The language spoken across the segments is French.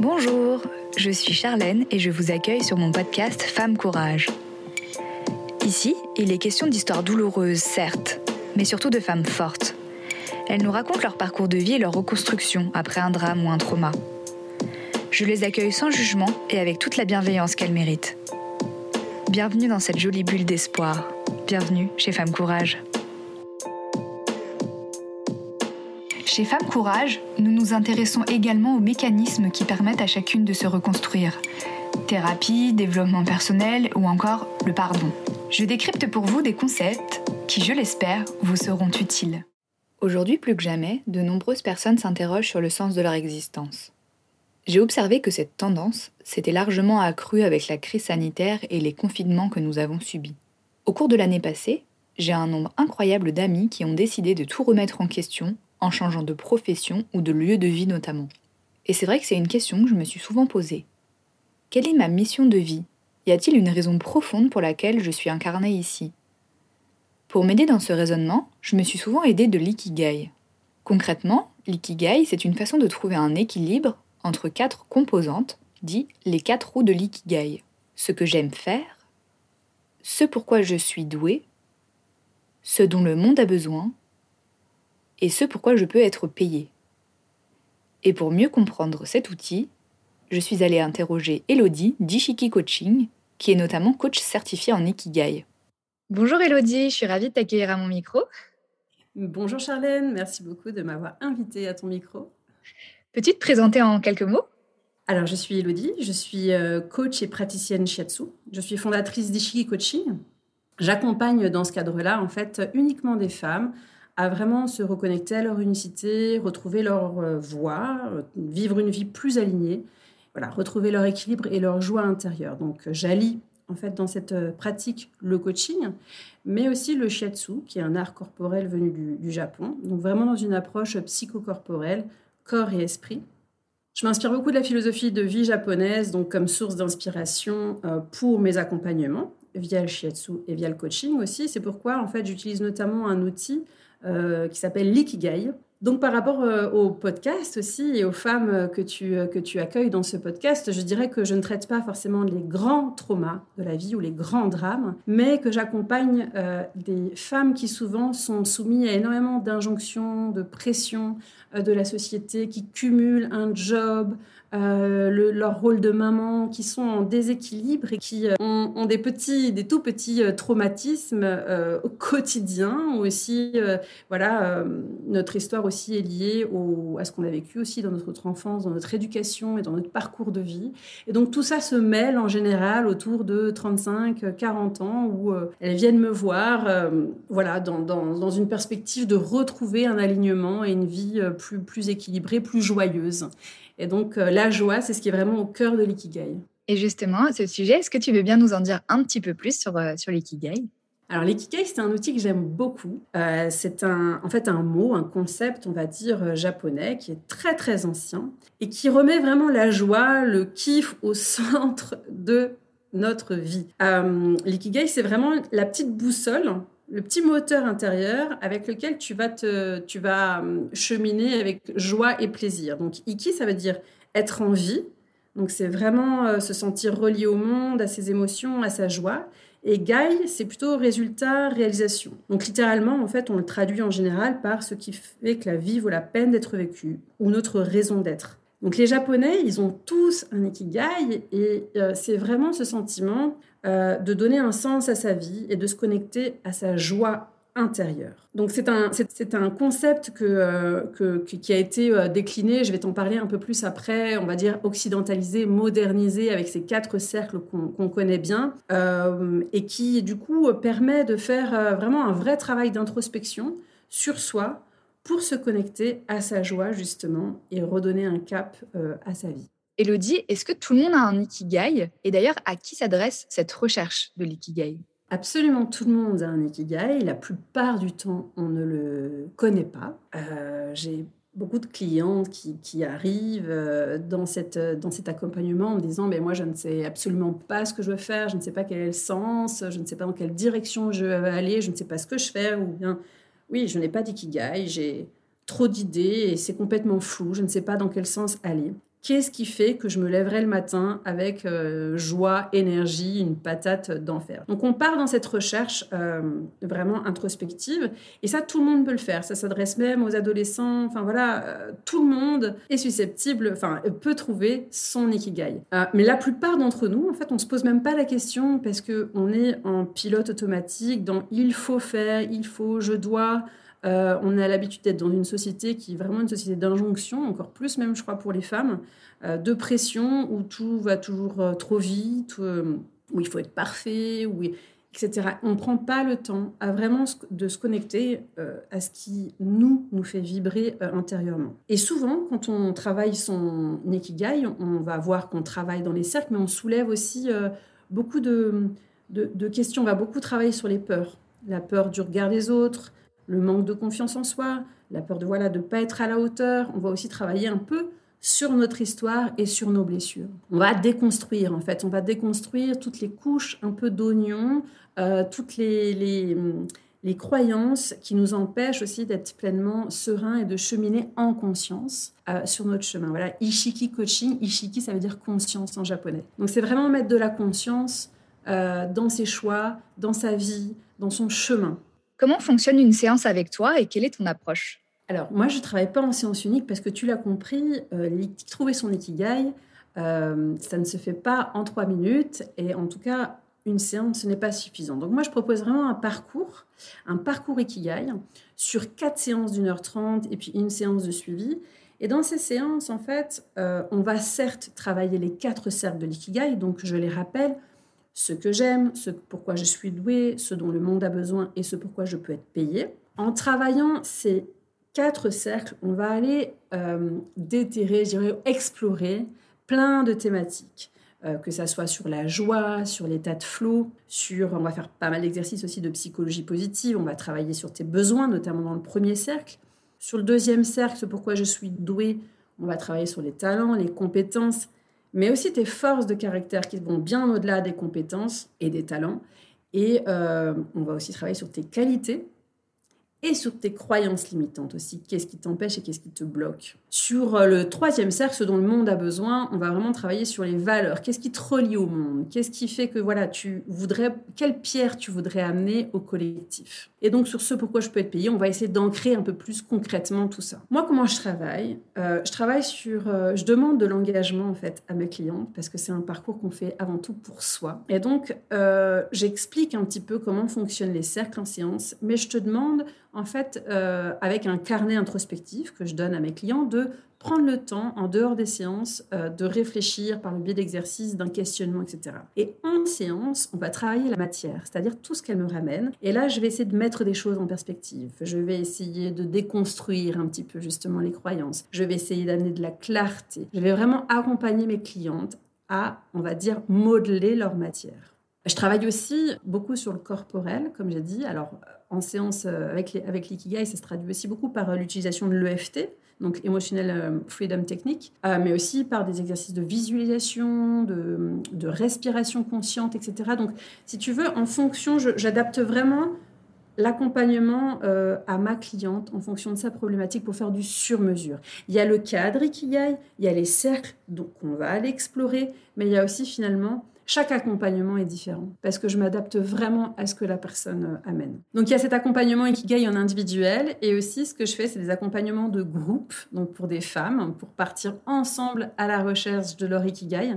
Bonjour, je suis Charlène et je vous accueille sur mon podcast Femme Courage. Ici, il est question d'histoires douloureuses, certes, mais surtout de femmes fortes. Elles nous racontent leur parcours de vie et leur reconstruction après un drame ou un trauma. Je les accueille sans jugement et avec toute la bienveillance qu'elles méritent. Bienvenue dans cette jolie bulle d'espoir. Bienvenue chez Femme Courage. Chez Femme Courage, nous nous intéressons également aux mécanismes qui permettent à chacune de se reconstruire. Thérapie, développement personnel ou encore le pardon. Je décrypte pour vous des concepts qui, je l'espère, vous seront utiles. Aujourd'hui plus que jamais, de nombreuses personnes s'interrogent sur le sens de leur existence. J'ai observé que cette tendance s'était largement accrue avec la crise sanitaire et les confinements que nous avons subis. Au cours de l'année passée, j'ai un nombre incroyable d'amis qui ont décidé de tout remettre en question en changeant de profession ou de lieu de vie notamment. Et c'est vrai que c'est une question que je me suis souvent posée. Quelle est ma mission de vie? Y a-t-il une raison profonde pour laquelle je suis incarnée ici? Pour m'aider dans ce raisonnement, je me suis souvent aidée de l'ikigai. Concrètement, l'ikigai, c'est une façon de trouver un équilibre entre quatre composantes, dit les quatre roues de l'ikigai. Ce que j'aime faire, ce pourquoi je suis doué, ce dont le monde a besoin, et ce pourquoi je peux être payé. Et pour mieux comprendre cet outil, je suis allée interroger Elodie d'Ishiki Coaching, qui est notamment coach certifié en Ikigai. Bonjour Elodie, je suis ravie de t'accueillir à mon micro. Bonjour Charlène, merci beaucoup de m'avoir invitée à ton micro. Peux-tu te présenter en quelques mots? Alors, je suis Elodie, je suis euh, coach et praticienne shiatsu. Je suis fondatrice d'Ishiki Coaching. J'accompagne dans ce cadre-là, en fait, uniquement des femmes à vraiment se reconnecter à leur unicité, retrouver leur euh, voix, euh, vivre une vie plus alignée, voilà, retrouver leur équilibre et leur joie intérieure. Donc, j'allie en fait dans cette pratique le coaching, mais aussi le shiatsu, qui est un art corporel venu du, Japon. Donc, vraiment dans une approche psychocorporelle corps et esprit. Je m'inspire beaucoup de la philosophie de vie japonaise, donc comme source d'inspiration euh, pour mes accompagnements via le shiatsu et via le coaching aussi. C'est pourquoi en fait j'utilise notamment un outil euh, qui s'appelle l'ikigai, donc par rapport euh, au podcast aussi et aux femmes que tu, euh, que tu accueilles dans ce podcast, je dirais que je ne traite pas forcément les grands traumas de la vie ou les grands drames, mais que j'accompagne des femmes qui souvent sont soumises à énormément d'injonctions, de pression de la société, qui cumulent un job, euh, leur rôle de maman, qui sont en déséquilibre et qui euh, ont, des petits, des tout petits euh, traumatismes au quotidien. Aussi, voilà, notre histoire aussi est liée à ce qu'on a vécu aussi dans notre enfance, dans notre éducation et dans notre parcours de vie. Et donc tout ça se mêle en général autour de 35, 40 ans où elles viennent me voir, voilà, dans, une perspective de retrouver un alignement et une vie plus équilibrée, plus joyeuse. Et donc, euh, la joie, c'est ce qui est vraiment au cœur de l'ikigai. Et justement, à ce sujet, est-ce que tu veux bien nous en dire un petit peu plus sur, euh, sur l'ikigai? Alors l'ikigai, c'est un outil que j'aime beaucoup. Euh, c'est un, en fait un mot, un concept, on va dire japonais, qui est très très ancien et qui remet vraiment la joie, le kiff au centre de notre vie. l'ikigai, c'est vraiment la petite boussole le petit moteur intérieur avec lequel tu vas, te, tu vas hum, cheminer avec joie et plaisir. Donc, Iki, ça veut dire être en vie. Donc, c'est vraiment euh, se sentir relié au monde, à ses émotions, à sa joie. Et Gai, c'est plutôt résultat, réalisation. Donc, littéralement, en fait, on le traduit en général par ce qui fait que la vie vaut la peine d'être vécue ou notre raison d'être. Donc les Japonais, ils ont tous un ikigai et euh, c'est vraiment ce sentiment euh, de donner un sens à sa vie et de se connecter à sa joie intérieure. Donc c'est un, un concept euh, qui a été décliné, je vais t'en parler un peu plus après, on va dire occidentalisé, modernisé avec ces quatre cercles qu'on, connaît bien et qui du coup permet de faire vraiment un vrai travail d'introspection sur soi pour se connecter à sa joie justement et redonner un cap euh, à sa vie. Elodie, est-ce que tout le monde a un ikigai? Et d'ailleurs, à qui s'adresse cette recherche de l'ikigai? Absolument tout le monde a un ikigai. La plupart du temps, on ne le connaît pas. Euh, j'ai beaucoup de clientes qui, arrivent euh, dans, cette, dans cet accompagnement en me disant mais moi je ne sais absolument pas ce que je veux faire, je ne sais pas quel est le sens, je ne sais pas dans quelle direction je veux aller, je ne sais pas ce que je fais ou bien. Oui, je n'ai pas d'ikigai, j'ai trop d'idées et c'est complètement flou, je ne sais pas dans quel sens aller. Qu'est-ce qui fait que je me lèverai le matin avec euh, joie, énergie, une patate d'enfer? Donc on part dans cette recherche euh, vraiment introspective et ça tout le monde peut le faire. Ça s'adresse même aux adolescents. Enfin voilà, euh, tout le monde est susceptible, enfin peut trouver son ikigai. mais la plupart d'entre nous, en fait, on se pose même pas la question parce que on est en pilote automatique dans il faut faire, il faut, je dois. Euh, on a l'habitude d'être dans une société qui est vraiment une société d'injonction, encore plus même, je crois, pour les femmes, euh, de pression, où tout va toujours euh, trop vite, où il faut être parfait, où, etc. On ne prend pas le temps à vraiment de se connecter à ce qui nous, nous fait vibrer intérieurement. Et souvent, quand on travaille son Ikigai, on va voir qu'on travaille dans les cercles, mais on soulève aussi beaucoup de, de questions. On va beaucoup travailler sur les peurs. La peur du regard des autres, le manque de confiance en soi, la peur de voilà de pas être à la hauteur. On va aussi travailler un peu sur notre histoire et sur nos blessures. On va déconstruire en fait, on va déconstruire toutes les couches un peu d'oignon, euh, toutes les, les, croyances qui nous empêchent aussi d'être pleinement serein et de cheminer en conscience euh, sur notre chemin. Voilà, Ishiki coaching, Ishiki ça veut dire conscience en japonais. Donc c'est vraiment mettre de la conscience euh, dans ses choix, dans sa vie, dans son chemin. Comment fonctionne une séance avec toi et quelle est ton approche? Alors, moi, je ne travaille pas en séance unique parce que tu l'as compris, euh, trouver son ikigai, euh, ça ne se fait pas en trois minutes et en tout cas, une séance, ce n'est pas suffisant. Donc, moi, je propose vraiment un parcours, un parcours ikigai sur quatre séances d'une heure trente et puis une séance de suivi. Et dans ces séances, en fait, euh, on va certes travailler les quatre cercles de l'ikigai, donc je les rappelle, ce que j'aime, ce pourquoi je suis douée, ce dont le monde a besoin et ce pourquoi je peux être payée. En travaillant ces quatre cercles, on va aller euh, déterrer, je explorer plein de thématiques. Euh, que ça soit sur la joie, sur l'état de flow, sur, on va faire pas mal d'exercices aussi de psychologie positive, on va travailler sur tes besoins, notamment dans le premier cercle. Sur le deuxième cercle, ce pourquoi je suis douée, on va travailler sur les talents, les compétences, mais aussi tes forces de caractère qui vont bien au-delà des compétences et des talents. Et euh, on va aussi travailler sur tes qualités et sur tes croyances limitantes aussi. Qu'est-ce qui t'empêche et qu'est-ce qui te bloque? Sur euh, le troisième cercle, ce dont le monde a besoin, on va vraiment travailler sur les valeurs. Qu'est-ce qui te relie au monde? Qu'est-ce qui fait que voilà, tu voudrais quelle pierre tu voudrais amener au collectif? Et donc sur ce pourquoi je peux être payé, on va essayer d'ancrer un peu plus concrètement tout ça. Moi, comment je travaille? Euh, Je travaille sur, euh, je demande de l'engagement en fait à mes clientes parce que c'est un parcours qu'on fait avant tout pour soi. Et donc j'explique un petit peu comment fonctionnent les cercles en séance, mais je te demande en fait, euh, avec un carnet introspectif que je donne à mes clients, de prendre le temps, en dehors des séances, euh, de réfléchir par le biais d'exercices, d'un questionnement, etc. Et en séance, on va travailler la matière, c'est-à-dire tout ce qu'elle me ramène. Et là, je vais essayer de mettre des choses en perspective. Je vais essayer de déconstruire un petit peu justement les croyances. Je vais essayer d'amener de la clarté. Je vais vraiment accompagner mes clientes à, on va dire, modeler leur matière. Je travaille aussi beaucoup sur le corporel, comme j'ai dit. Alors, en séance euh, avec, avec l'ikigai, ça se traduit aussi beaucoup par euh, l'utilisation de l'EFT, donc Emotional euh, Freedom Technique, mais aussi par des exercices de visualisation, de, de, respiration consciente, etc. Donc, si tu veux, en fonction, j'adapte vraiment l'accompagnement à ma cliente en fonction de sa problématique pour faire du sur-mesure. Il y a le cadre Ikigai, il y a les cercles, donc on va aller explorer, mais il y a aussi finalement chaque accompagnement est différent parce que je m'adapte vraiment à ce que la personne euh, amène. Donc il y a cet accompagnement Ikigai en individuel et aussi ce que je fais, c'est des accompagnements de groupe, donc pour des femmes, pour partir ensemble à la recherche de leur Ikigai.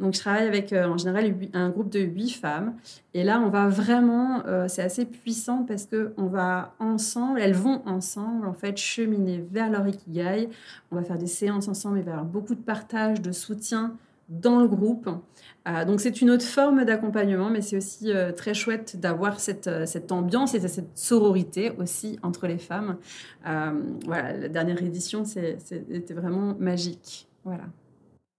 Donc je travaille avec euh, en général un groupe de huit femmes et là on va vraiment, euh, c'est assez puissant parce que on va ensemble, elles vont ensemble en fait cheminer vers leur Ikigai. On va faire des séances ensemble et vers beaucoup de partage, de soutien dans le groupe. Euh, donc c'est une autre forme d'accompagnement, mais c'est aussi euh, très chouette d'avoir cette, euh, cette, ambiance et cette sororité aussi entre les femmes. voilà, la dernière édition, c'était vraiment magique. Voilà.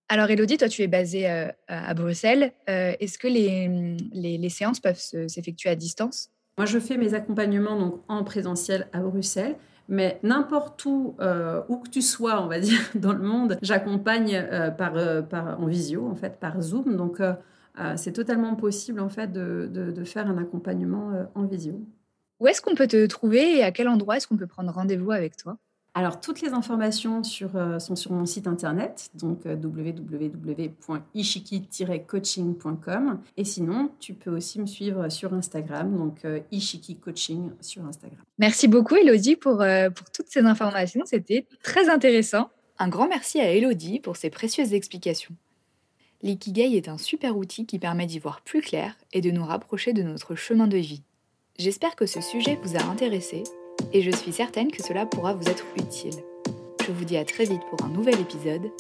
Alors Elodie, toi tu es basée à Bruxelles. Est-ce que les, les, les, séances peuvent s'effectuer à distance? Moi je fais mes accompagnements donc, en présentiel à Bruxelles. Mais n'importe où, euh, où que tu sois, on va dire, dans le monde, j'accompagne euh, euh, par, en visio, en fait, par Zoom. Donc, c'est totalement possible, en fait, de, de, faire un accompagnement en visio. Où est-ce qu'on peut te trouver et à quel endroit est-ce qu'on peut prendre rendez-vous avec toi? Alors, toutes les informations euh, sont sur mon site internet, donc euh, www.ishiki-coaching.com. Et sinon, tu peux aussi me suivre sur Instagram, donc euh, Ishiki Coaching sur Instagram. Merci beaucoup, Elodie, pour, pour toutes ces informations. C'était très intéressant. Un grand merci à Elodie pour ses précieuses explications. L'ikigai est un super outil qui permet d'y voir plus clair et de nous rapprocher de notre chemin de vie. J'espère que ce sujet vous a intéressé et je suis certaine que cela pourra vous être utile. Je vous dis à très vite pour un nouvel épisode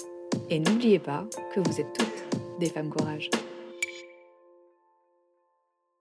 et n'oubliez pas que vous êtes toutes des femmes courage.